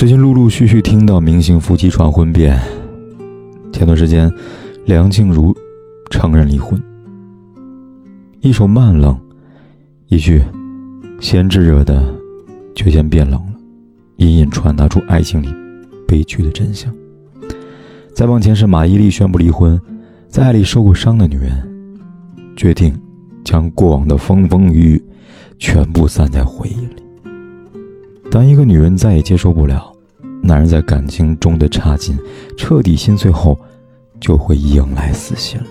最近陆陆续续听到明星夫妻传婚变。前段时间，梁静茹承认离婚。一首慢冷，一句先炙热的，却先变冷了，隐隐传达出爱情里悲剧的真相。再往前是马伊琍宣布离婚，在爱里受过伤的女人，决定将过往的风风雨雨全部散在回忆里。当一个女人再也接受不了男人在感情中的差劲，彻底心碎后，就会迎来死心了。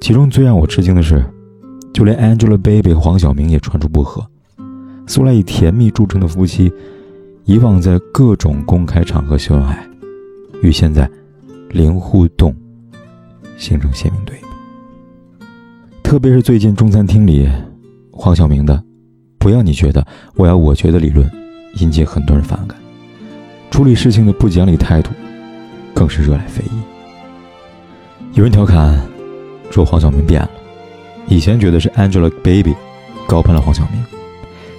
其中最让我吃惊的是，就连 Angelababy 黄晓明也传出不和。素来以甜蜜著称的夫妻，以往在各种公开场合秀恩爱，与现在零互动形成鲜明对比。特别是最近中餐厅里，黄晓明的。不要你觉得，我要我觉得理论，引起很多人反感。处理事情的不讲理态度，更是惹来非议。有人调侃说黄晓明变了，以前觉得是 Angelababy 高攀了黄晓明，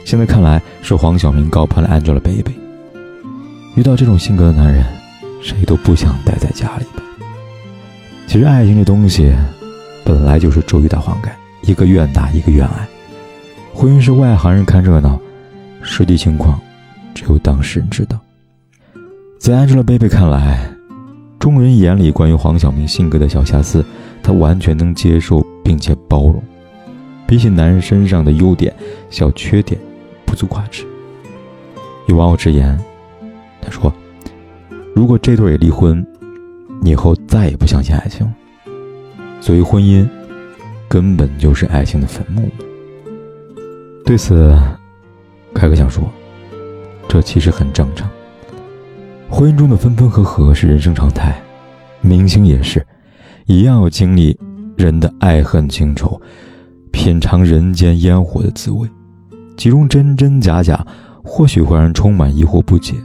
现在看来是黄晓明高攀了 Angelababy。遇到这种性格的男人，谁都不想待在家里吧？其实爱情这东西，本来就是周瑜打黄盖，一个愿打，一个愿挨。婚姻是外行人看热闹，实际情况只有当事人知道。在 Angelababy 看来，众人眼里关于黄晓明性格的小瑕疵，她完全能接受并且包容。比起男人身上的优点、小缺点，不足挂齿。有网友直言：“他说，如果这对也离婚，以后再也不相信爱情了。所谓婚姻，根本就是爱情的坟墓。”对此，凯哥想说，这其实很正常。婚姻中的分分合合是人生常态，明星也是，一样要经历人的爱恨情仇，品尝人间烟火的滋味。其中真真假假，或许会让人充满疑惑不解，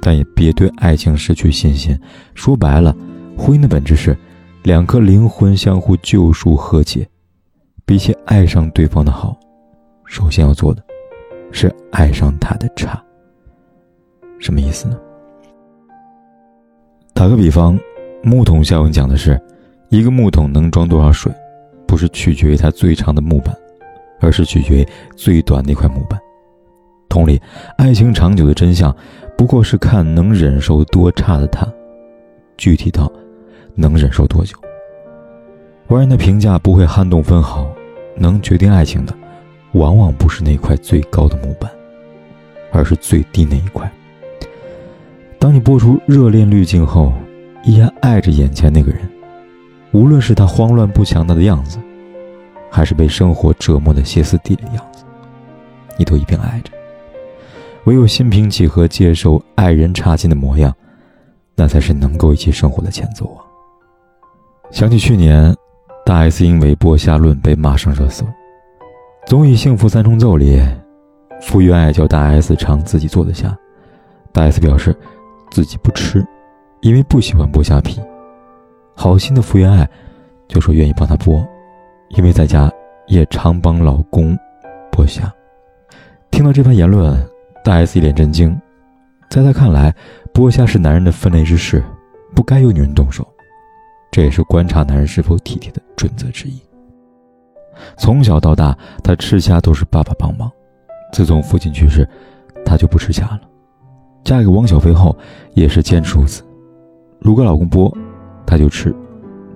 但也别对爱情失去信心。说白了，婚姻的本质是两颗灵魂相互救赎和解，比起爱上对方的好。首先要做的，是爱上他的差。什么意思呢？打个比方，木桶效应讲的是，一个木桶能装多少水，不是取决于它最长的木板，而是取决于最短那块木板。同理，爱情长久的真相，不过是看能忍受多差的他，具体到能忍受多久。外人的评价不会撼动分毫，能决定爱情的。往往不是那块最高的木板，而是最低那一块。当你播出热恋滤镜后，依然爱着眼前那个人，无论是他慌乱不强大的样子，还是被生活折磨的歇斯底里的样子，你都一并爱着。唯有心平气和接受爱人差劲的模样，那才是能够一起生活的前奏啊！想起去年，大 S 因为剥虾论被骂上热搜。综艺《幸福三重奏》里，福原爱叫大 S 尝自己做的虾，大 S 表示自己不吃，因为不喜欢剥虾皮。好心的福原爱就说愿意帮她剥，因为在家也常帮老公剥虾。听到这番言论，大 S 一脸震惊。在她看来，剥虾是男人的分内之事，不该由女人动手，这也是观察男人是否体贴的准则之一。从小到大，她吃虾都是爸爸帮忙。自从父亲去世，她就不吃虾了。嫁给汪小菲后，也是坚持如此。如果老公剥，她就吃；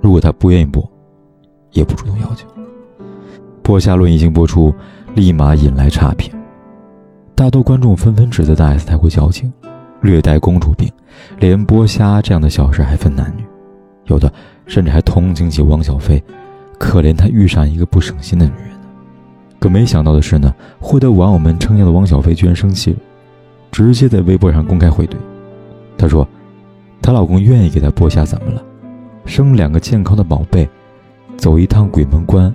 如果她不愿意剥，也不主动要求。剥虾论一经播出，立马引来差评。大多观众纷纷指责大 S 太过矫情，略带公主病，连剥虾这样的小事还分男女，有的甚至还同情起汪小菲。可怜他遇上一个不省心的女人。可没想到的是呢，获得网友们称赞的汪小菲居然生气了，直接在微博上公开回怼。她说：“她老公愿意给她剥虾，怎么了？生两个健康的宝贝，走一趟鬼门关，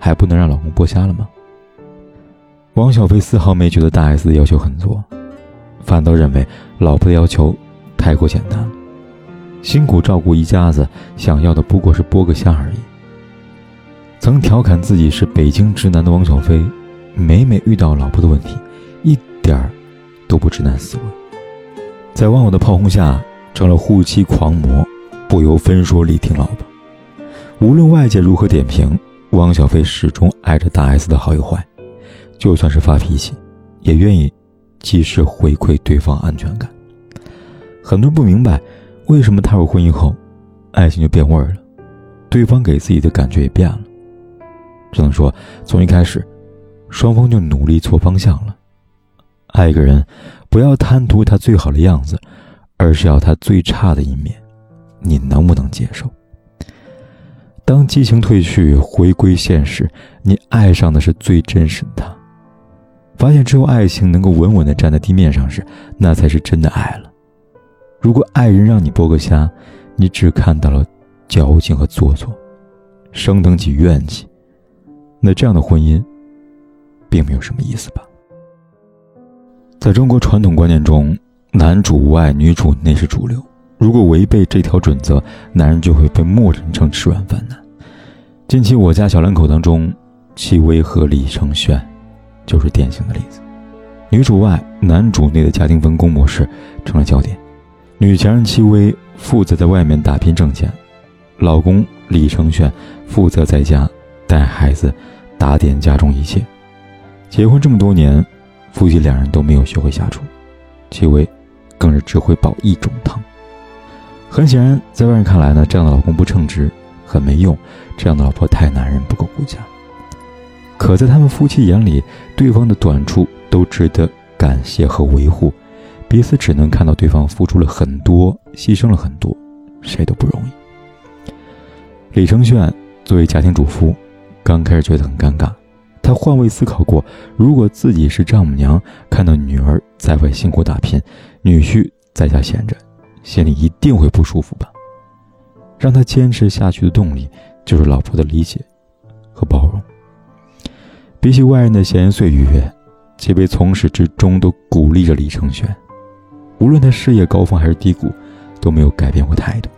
还不能让老公剥虾了吗？”汪小菲丝毫没觉得大 S 的要求很多，反倒认为老婆的要求太过简单了。辛苦照顾一家子，想要的不过是剥个虾而已。曾调侃自己是北京直男的汪小菲，每每遇到老婆的问题，一点儿都不直男思维。在网友的炮轰下，成了护妻狂魔，不由分说力挺老婆。无论外界如何点评，汪小菲始终爱着大 S 的好与坏。就算是发脾气，也愿意及时回馈对方安全感。很多人不明白，为什么踏入婚姻后，爱情就变味儿了，对方给自己的感觉也变了。只能说，从一开始，双方就努力错方向了。爱一个人，不要贪图他最好的样子，而是要他最差的一面，你能不能接受？当激情褪去，回归现实，你爱上的是最真实的他。发现只有爱情能够稳稳地站在地面上时，那才是真的爱了。如果爱人让你剥个虾，你只看到了矫情和做作，升腾起怨气，那这样的婚姻，并没有什么意思吧？在中国传统观念中，男主外女主内是主流。如果违背这条准则，男人就会被默认成吃软饭男。近期我家小两口当中，戚薇和李承铉。就是典型的例子，女主外男主内的家庭分工模式成了焦点。女强人戚薇负责在外面打拼挣钱，老公李承铉负责在家带孩子、打点家中一切。结婚这么多年，夫妻两人都没有学会下厨，戚薇更是只会煲一种汤。很显然，在外人看来呢，这样的老公不称职，很没用；这样的老婆太男人，不够顾家。可在他们夫妻眼里，对方的短处都值得感谢和维护，彼此只能看到对方付出了很多，牺牲了很多，谁都不容易。李承铉作为家庭主妇，刚开始觉得很尴尬，他换位思考过，如果自己是丈母娘，看到女儿在外辛苦打拼，女婿在家闲着，心里一定会不舒服吧？让他坚持下去的动力，就是老婆的理解和包容。比起外人的闲言碎语，戚薇从始至终都鼓励着李承铉，无论他事业高峰还是低谷，都没有改变过态度，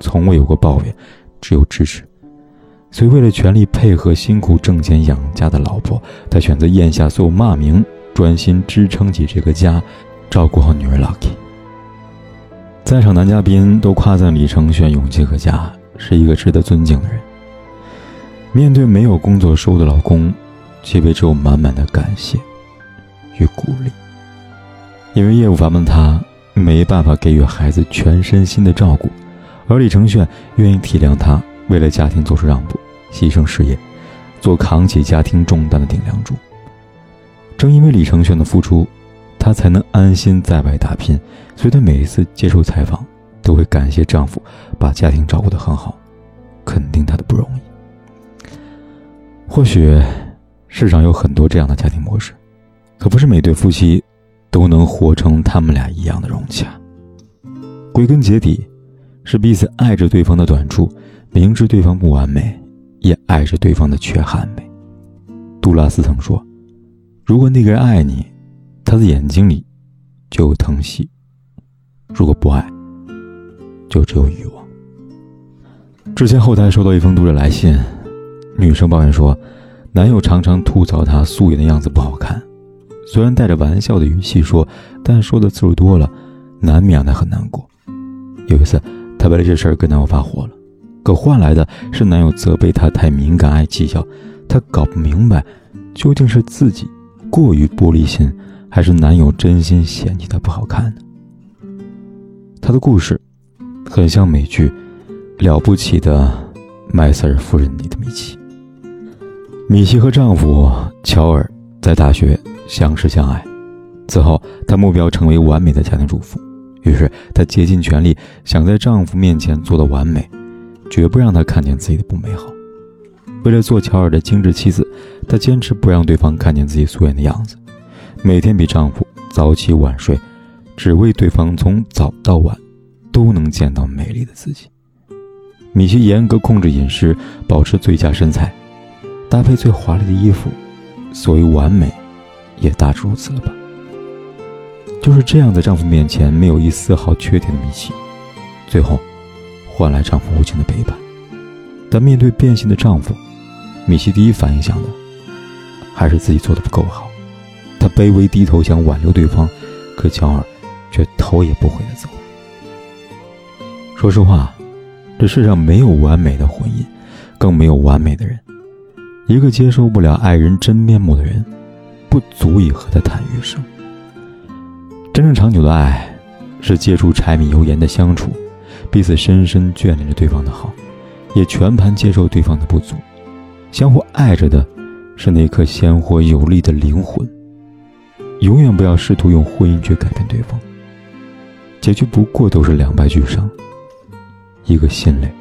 从未有过抱怨，只有支持。所以，为了全力配合辛苦挣钱养家的老婆，他选择咽下所有骂名，专心支撑起这个家，照顾好女儿 Lucky。在场男嘉宾都夸赞李承铉勇气可嘉，是一个值得尊敬的人。面对没有工作收入的老公。戚薇只有满满的感谢与鼓励，因为业务繁忙，他没办法给予孩子全身心的照顾，而李承铉愿意体谅他，为了家庭做出让步，牺牲事业，做扛起家庭重担的顶梁柱。正因为李承铉的付出，她才能安心在外打拼，所以她每一次接受采访，都会感谢丈夫把家庭照顾得很好，肯定他的不容易。或许。世上有很多这样的家庭模式，可不是每对夫妻都能活成他们俩一样的融洽。归根结底，是彼此爱着对方的短处，明知对方不完美，也爱着对方的缺憾美。杜拉斯曾说：“如果那个人爱你，他的眼睛里就有疼惜；如果不爱，就只有欲望。”之前后台收到一封读者来信，女生抱怨说。男友常常吐槽她素颜的样子不好看，虽然带着玩笑的语气说，但说的次数多了，难免让她很难过。有一次，她为了这事儿跟男友发火了，可换来的是男友责备她太敏感爱计较。她搞不明白，究竟是自己过于玻璃心，还是男友真心嫌弃她不好看呢？她的故事，很像美剧《了不起的麦瑟尔夫人》里的米奇。米奇和丈夫乔尔在大学相识相爱，此后她目标成为完美的家庭主妇，于是她竭尽全力想在丈夫面前做到完美，绝不让他看见自己的不美好。为了做乔尔的精致妻子，她坚持不让对方看见自己素颜的样子，每天比丈夫早起晚睡，只为对方从早到晚都能见到美丽的自己。米西严格控制饮食，保持最佳身材，搭配最华丽的衣服，所谓完美，也大致如此了吧。就是这样，在丈夫面前没有一丝毫缺点的米奇，最后换来丈夫无情的背叛。但面对变心的丈夫，米西第一反应想的还是自己做的不够好。她卑微低头想挽留对方，可乔尔却头也不回的走了。说实话，这世上没有完美的婚姻，更没有完美的人。一个接受不了爱人真面目的人，不足以和他谈余生。真正长久的爱，是借助柴米油盐的相处，彼此深深眷恋着对方的好，也全盘接受对方的不足，相互爱着的，是那颗鲜活有力的灵魂。永远不要试图用婚姻去改变对方，结局不过都是两败俱伤，一个心累，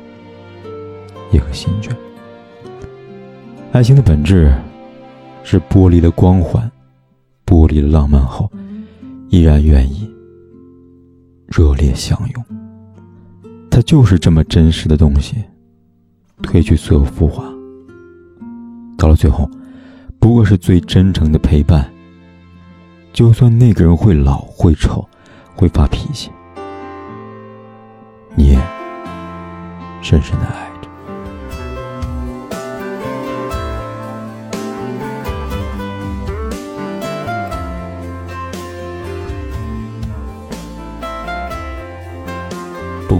一个心倦。爱情的本质，是剥离了光环，剥离了浪漫后。依然愿意热烈相拥，它就是这么真实的东西，褪去所有浮华，到了最后，不过是最真诚的陪伴。就算那个人会老、会丑、会发脾气，你也深深的爱。